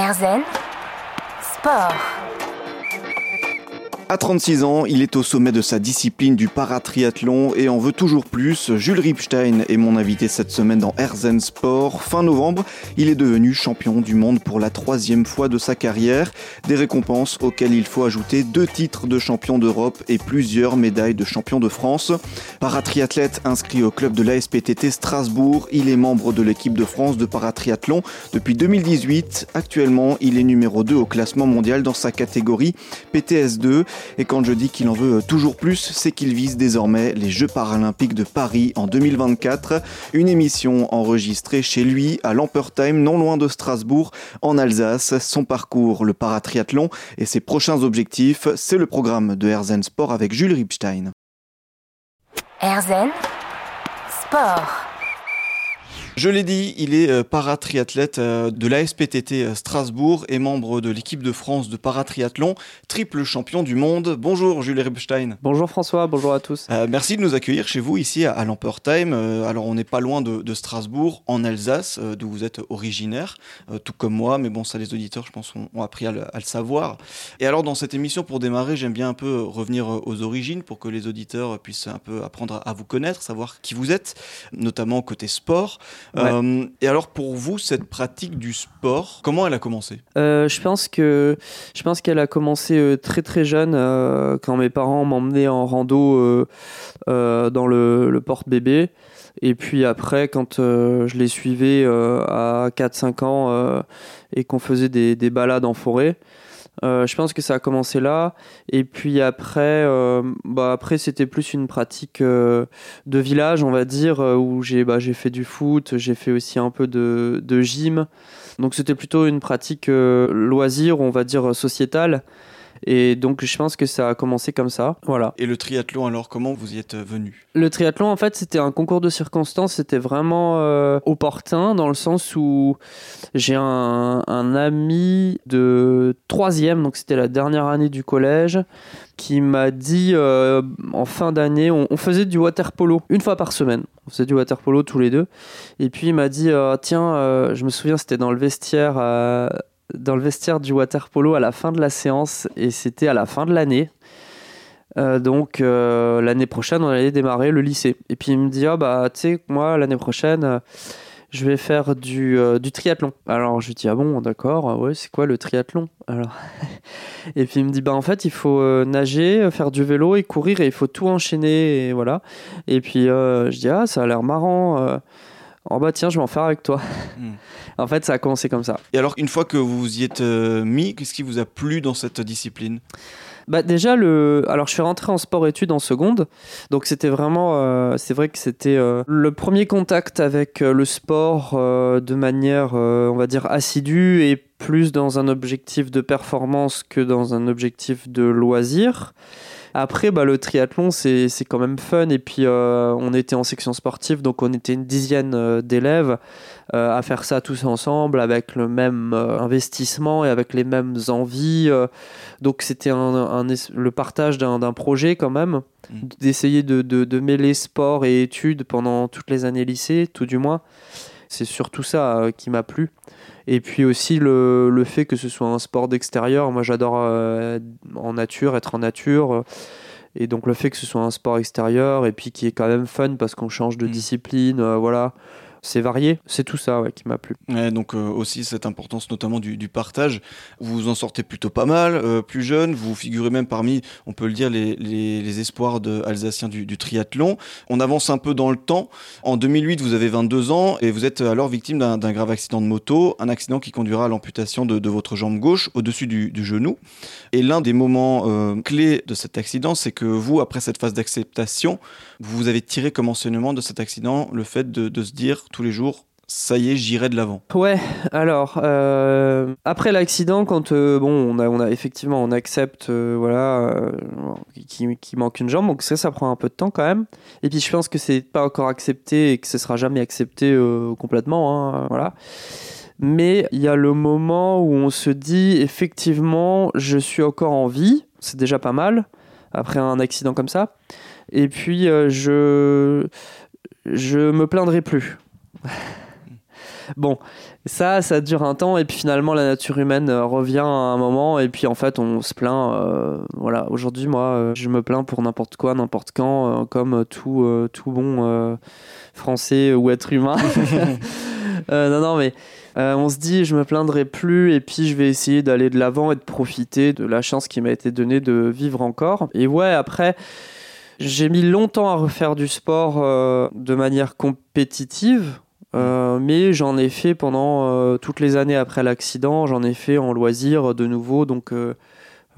Erzen Sport. À 36 ans, il est au sommet de sa discipline du paratriathlon et en veut toujours plus. Jules Ripstein est mon invité cette semaine dans Erzen Sport. Fin novembre, il est devenu champion du monde pour la troisième fois de sa carrière. Des récompenses auxquelles il faut ajouter deux titres de champion d'Europe et plusieurs médailles de champion de France. Paratriathlète inscrit au club de l'ASPTT Strasbourg, il est membre de l'équipe de France de paratriathlon depuis 2018. Actuellement, il est numéro 2 au classement mondial dans sa catégorie PTS2. Et quand je dis qu'il en veut toujours plus, c'est qu'il vise désormais les Jeux paralympiques de Paris en 2024. Une émission enregistrée chez lui à Lampertheim, non loin de Strasbourg, en Alsace. Son parcours, le paratriathlon et ses prochains objectifs, c'est le programme de Herzen Sport avec Jules Ripstein. Erzen Sport. Je l'ai dit, il est euh, paratriathlète euh, de l'ASPTT euh, Strasbourg et membre de l'équipe de France de paratriathlon, triple champion du monde. Bonjour Jules Rebstein. Bonjour François, bonjour à tous. merci de nous accueillir chez vous ici à, Lampertheim. alors on n'est pas loin de, Strasbourg, en Alsace, d'où vous êtes originaire, tout comme moi, mais bon ça les auditeurs je pense ont, appris à le, à le, savoir. Et alors dans cette émission pour démarrer j'aime bien un peu revenir aux origines pour que les auditeurs puissent un peu apprendre à vous connaître, savoir qui vous êtes, notamment côté sport. Euh, et alors pour vous, cette pratique du sport, comment elle a commencé? Euh, Je pense que je pense qu'elle a commencé euh, très très jeune quand mes parents m'emmenaient en rando dans le, le porte-bébé. Et puis après, quand je les suivais à 4-5 ans et qu'on faisait des, des, balades en forêt, euh, je pense que ça a commencé là. Et puis après, euh, bah après c'était plus une pratique euh, de village, on va dire, où j'ai bah, fait du foot, j'ai fait aussi un peu de, de gym. Donc c'était plutôt une pratique loisir, on va dire sociétale. Et donc, je pense que ça a commencé comme ça. Voilà. Et le triathlon, alors, comment vous y êtes venu? Le triathlon, en fait, c'était un concours de circonstances. C'était vraiment euh, opportun dans le sens où j'ai un, un, ami de troisième, donc c'était la dernière année du collège, qui m'a dit euh, en fin d'année, on, faisait du water polo une fois par semaine. On faisait du water polo tous les deux. Et puis il m'a dit, euh, tiens, je me souviens, c'était dans le vestiaire dans le vestiaire du water polo à la fin de la séance et c'était à la fin de l'année. Euh, donc euh, l'année prochaine, on allait démarrer le lycée. Et puis il me dit, ah bah tu sais, moi l'année prochaine, euh, je vais faire du, triathlon. Alors je lui dis, ah bon, d'accord, ouais, c'est quoi le triathlon Alors Et puis il me dit, bah en fait, il faut nager, faire du vélo et courir et il faut tout enchaîner et voilà. Et puis je dis, ah ça a l'air marrant. Oh bah tiens, je vais en faire avec toi. Hmm. en fait, ça a commencé comme ça. Et alors, une fois que vous y êtes euh, mis, qu'est-ce qui vous a plu dans cette discipline? Bah déjà le alors je suis rentré en sport études en seconde donc c'était vraiment euh, c'est vrai que c'était euh, le premier contact avec le sport de manière on va dire assidue et plus dans un objectif de performance que dans un objectif de loisir après, bah, le triathlon, c'est quand même fun. Et puis, euh, on était en section sportive, donc on était une dizaine euh, d'élèves euh, à faire ça tous ensemble, avec le même investissement et avec les mêmes envies. donc, c'était un, le partage d'un projet quand même, mmh. d'essayer de, de, de, mêler sport et études pendant toutes les années lycée, tout du moins. C'est surtout ça qui m'a plu. Et puis aussi le, le, fait que ce soit un sport d'extérieur. Moi, j'adore euh, en nature, être en nature. Et donc le fait que ce soit un sport extérieur et puis qui est quand même fun parce qu'on change de mm. discipline, euh, voilà c'est varié. C'est tout ça qui m'a plu. donc euh, aussi cette importance notamment du, partage. Vous vous en sortez plutôt pas mal, euh, plus jeune. Vous figurez même parmi, on peut le dire, les, espoirs de, alsaciens du, triathlon. On avance un peu dans le temps. En 2008, vous avez 22 ans et vous êtes alors victime d'un grave accident de moto, un accident qui conduira à l'amputation de, votre jambe gauche au-dessus du, genou. Et l'un des moments euh, clés de cet accident, c'est que vous, après cette phase d'acceptation, vous avez tiré comme enseignement de cet accident le fait de se dire tous les jours ça y est, j'irai de l'avant. Ouais, alors, euh, après l'accident, quand euh, bon, on a, on a effectivement, on accepte, euh, voilà, qu'il qui manque une jambe, donc ça, ça prend un peu de temps quand même. Et puis je pense que c'est pas encore accepté et que ce sera jamais accepté complètement, hein, voilà. Mais il y a le moment où on se dit, effectivement, je suis encore en vie, c'est déjà pas mal, après un accident comme ça. Et puis, je, je me plaindrai plus. Bon, ça, ça dure un temps et puis finalement la nature humaine euh, revient à un moment et puis en fait on se plaint. euh, voilà, aujourd'hui moi euh, je me plains pour n'importe quoi, n'importe quand, euh, comme tout, euh, tout bon français ou être humain. Non, non, mais on se dit je me plaindrai plus et puis je vais essayer d'aller de l'avant et de profiter de la chance qui m'a été donnée de vivre encore. Et ouais, après. J'ai mis longtemps à refaire du sport de manière compétitive, euh, mais j'en ai fait pendant euh, toutes les années après l'accident. J'en ai fait en loisir de nouveau, donc euh,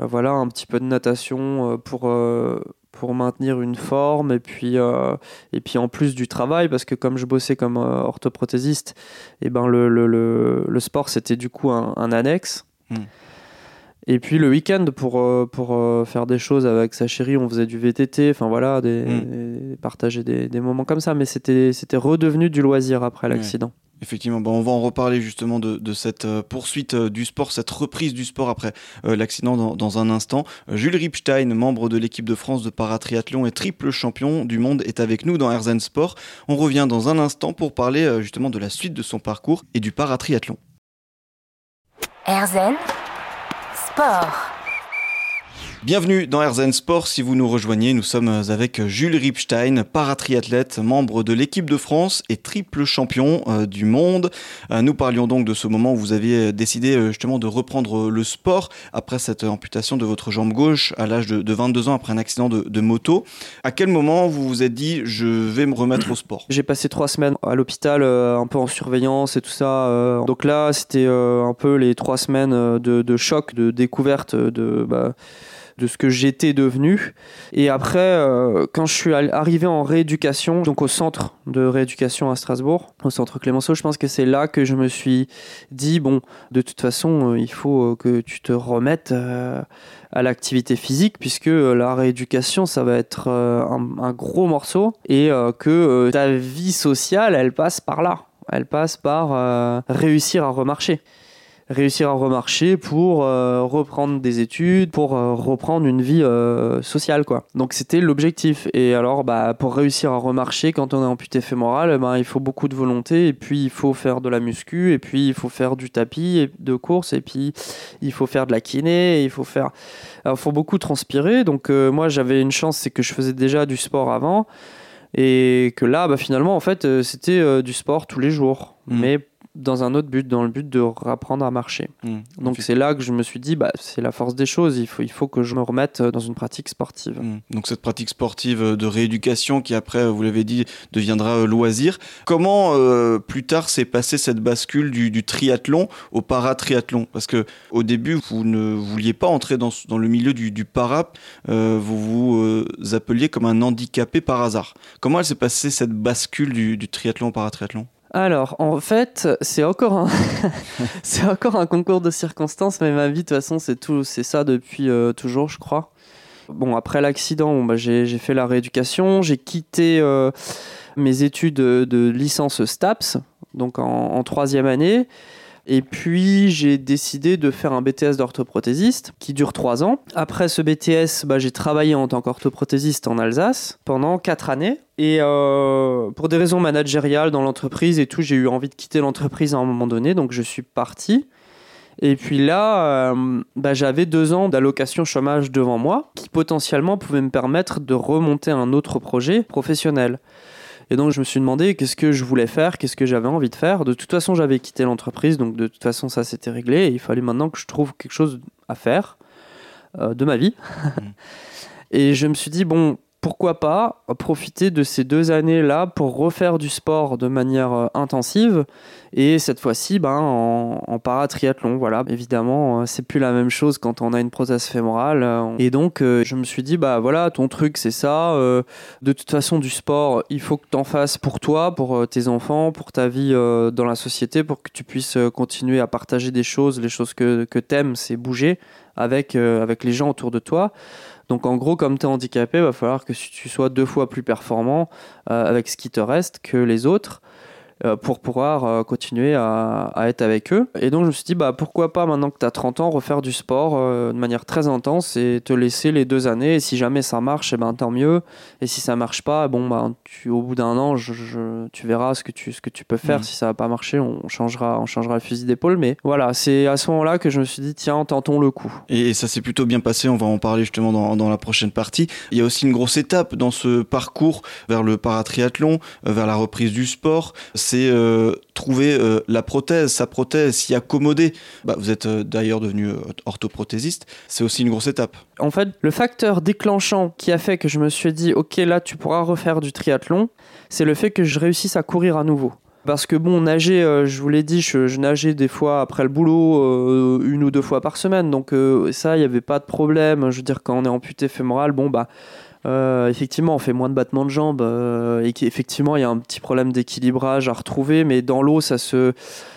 euh, voilà un petit peu de natation euh, pour euh, pour maintenir une forme et puis euh, et puis en plus du travail parce que comme je bossais comme euh, orthoprothésiste, et ben le, le, sport c'était du coup un, annexe. Mm. Et puis le week-end pour, euh, pour euh, faire des choses avec sa chérie, on faisait du VTT, enfin voilà, des, des- partager des, des moments comme ça, mais c'était c'était redevenu du loisir après Ouais. l'accident. Effectivement, bon, on va en reparler justement de, de cette euh, poursuite euh, du sport, cette reprise du sport après euh, l'accident dans, dans un instant. Jules Ripstein, membre de l'équipe de France de paratriathlon et triple champion du monde, est avec nous dans Herzen Sport. On revient dans un instant pour parler justement de la suite de son parcours et du paratriathlon. Erzen Sport. Bienvenue dans Herzen Sport. Si vous nous rejoignez, nous sommes avec Jules Ripstein, paratriathlète, membre de l'équipe de France et triple champion euh, du monde. Euh, nous parlions donc de ce moment où vous aviez décidé euh, justement de reprendre le sport après cette amputation de votre jambe gauche à l'âge de, de 22 ans après un accident de, moto. À quel moment vous vous êtes dit je vais me remettre au sport? J'ai passé trois semaines à l'hôpital, un peu en surveillance et tout ça. donc là, c'était un peu les trois semaines de, de choc, de découverte de, bah, de ce que j'étais devenu. Et après, euh, quand je suis arrivé en rééducation, donc au centre de rééducation à Strasbourg, au centre Clémenceau, je pense que c'est là que je me suis dit, bon, de toute façon, euh, il faut euh, que tu te remettes à l'activité physique, puisque la rééducation, ça va être un, gros morceau, et que ta vie sociale, elle passe par là. Elle passe par réussir à remarcher réussir à remarcher pour euh, reprendre des études, pour euh, reprendre une vie euh, sociale quoi. Donc c'était l'objectif. Et alors bah pour réussir à remarcher quand on est amputé fémoral, ben, il faut beaucoup de volonté et puis il faut faire de la muscu et puis il faut faire du tapis et de course et puis il faut faire de la kiné et il faut faire alors, faut beaucoup transpirer. Donc moi j'avais une chance c'est que je faisais déjà du sport avant et que là bah, finalement en fait c'était du sport tous les jours Mhm. mais dans un autre but, dans le but de apprendre à marcher. Hmm. Donc c'est là que je me suis dit, bah, c'est la force des choses, il faut, il faut que je me remette dans une pratique sportive. Mm. Donc cette pratique sportive euh, de rééducation qui après, euh, vous l'avez dit, deviendra euh, loisir. Comment euh, plus tard s'est passée cette bascule du, du triathlon au paratriathlon? Parce que au début, vous ne vouliez pas entrer dans, le milieu du, du para, euh, vous vous euh, appeliez comme un handicapé par hasard. Comment elle s'est passée cette bascule du, du triathlon au paratriathlon? Alors, en fait, c'est encore un, concours de circonstances, mais ma vie, de toute façon, c'est tout, ça depuis euh, toujours, je crois. Bon, après l'accident, bah, j'ai, fait la rééducation, j'ai quitté euh, mes études de, licence STAPS, donc en troisième année. Et puis j'ai décidé de faire un BTS d'orthoprothésiste qui dure trois ans. Après ce BTS, bah, j'ai travaillé en tant qu'orthoprothésiste en Alsace pendant quatre années. Et euh, pour des raisons managériales dans l'entreprise et tout, j'ai eu envie de quitter l'entreprise à un moment donné, donc je suis parti. Et puis là, euh, bah, j'avais deux ans d'allocation chômage devant moi, qui potentiellement pouvait me permettre de remonter un autre projet professionnel. Et donc je me suis demandé qu'est-ce que je voulais faire, qu'est-ce que j'avais envie de faire? De toute façon, j'avais quitté l'entreprise, donc de toute façon, ça s'était réglé. Et il fallait maintenant que je trouve quelque chose à faire euh, de ma vie. et je me suis dit, bon, pourquoi pas profiter de ces deux années-là pour refaire du sport de manière euh, intensive et cette fois-ci ben, en, paratriathlon. Voilà, évidemment, euh, c'est plus la même chose quand on a une prothèse fémorale. euh, Et donc, je me suis dit, bah voilà, ton truc, c'est ça. de toute façon, du sport, il faut que tu en fasses pour toi, pour tes enfants, pour ta vie dans la société, pour que tu puisses continuer à partager des choses. Les choses que, que tu aimes, c'est bouger avec les gens autour de toi. Donc en gros, comme tu es handicapé, il va falloir que tu sois deux fois plus performant euh, avec ce qui te reste que les autres. Euh, pour pouvoir euh, continuer à, à, être avec eux. Et donc je me suis dit, bah, pourquoi pas maintenant que tu as 30 ans, refaire du sport de manière très intense et te laisser les deux années. Et si jamais ça marche, et eh ben, tant mieux. Et si ça marche pas, bon, bah, tu, au bout d'un an, je, tu verras ce que tu, ce que tu peux faire. Mmh. Si ça va pas marcher, on changera, on changera le fusil d'épaule. Mais voilà, c'est à ce moment-là que je me suis dit, tiens, tentons le coup. Et ça s'est plutôt bien passé, on va en parler justement dans, dans, la prochaine partie. Il y a aussi une grosse étape dans ce parcours vers le paratriathlon, euh, vers la reprise du sport, c'est euh, trouver euh, la prothèse, sa prothèse, s'y accommoder. Bah, vous êtes d'ailleurs devenu orthoprothésiste, c'est aussi une grosse étape. En fait, le facteur déclenchant qui a fait que je me suis dit, ok, là tu pourras refaire du triathlon, c'est le fait que je réussisse à courir à nouveau. Parce que bon, nager, euh, je vous l'ai dit, je, nageais des fois après le boulot, euh, une ou deux fois par semaine. Donc euh, ça, il n'y avait pas de problème. Je veux dire, quand on est amputé fémoral, bon, bah, effectivement, on fait moins de battements de jambes. et qu'effectivement, il y a un petit problème d'équilibrage à retrouver. Mais dans l'eau, ça se,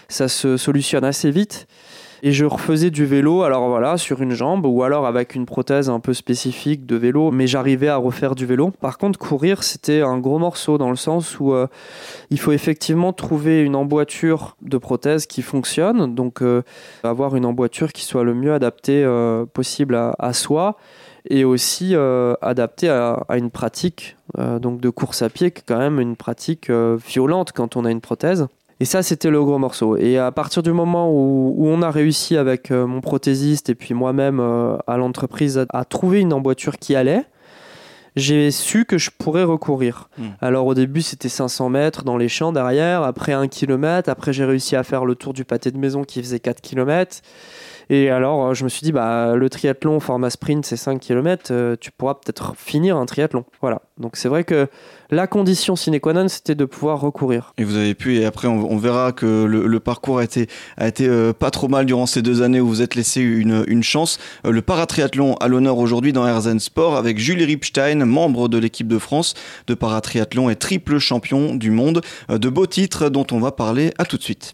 ça se solutionne assez vite et je refaisais du vélo, alors voilà, sur une jambe ou alors avec une prothèse un peu spécifique de vélo, mais j'arrivais à refaire du vélo. Par contre, courir, c'était un gros morceau dans le sens où euh, il faut effectivement trouver une emboîture de prothèse qui fonctionne, donc euh, avoir une emboîture qui soit le mieux adaptée euh, possible à, soi et aussi adaptée à, à, une pratique donc de course à pied qui est quand même une pratique violente quand on a une prothèse. Et ça, c'était le gros morceau. Et à partir du moment où, on a réussi avec euh, mon prothésiste et puis moi-même euh, à l'entreprise à, trouver une emboîture qui allait, j'ai su que je pourrais recourir. Hmm. Alors au début, c'était 500 mètres dans les champs derrière, après 1 km, après j'ai réussi à faire le tour du pâté de maison qui faisait 4 km. Et alors, euh, je me suis dit, bah, le triathlon format sprint, c'est 5 km, euh, tu pourras peut-être finir un triathlon. Voilà. Donc, c'est vrai que la condition sine qua non, c'était de pouvoir recourir. Et vous avez pu, et après, on, verra que le, parcours a été, euh, pas trop mal durant ces deux années où vous êtes laissé une, une chance. le paratriathlon à l'honneur aujourd'hui dans Herzen Sport avec Julie Ripstein, membre de l'équipe de France de paratriathlon et triple champion du monde. de beaux titres dont on va parler à tout de suite.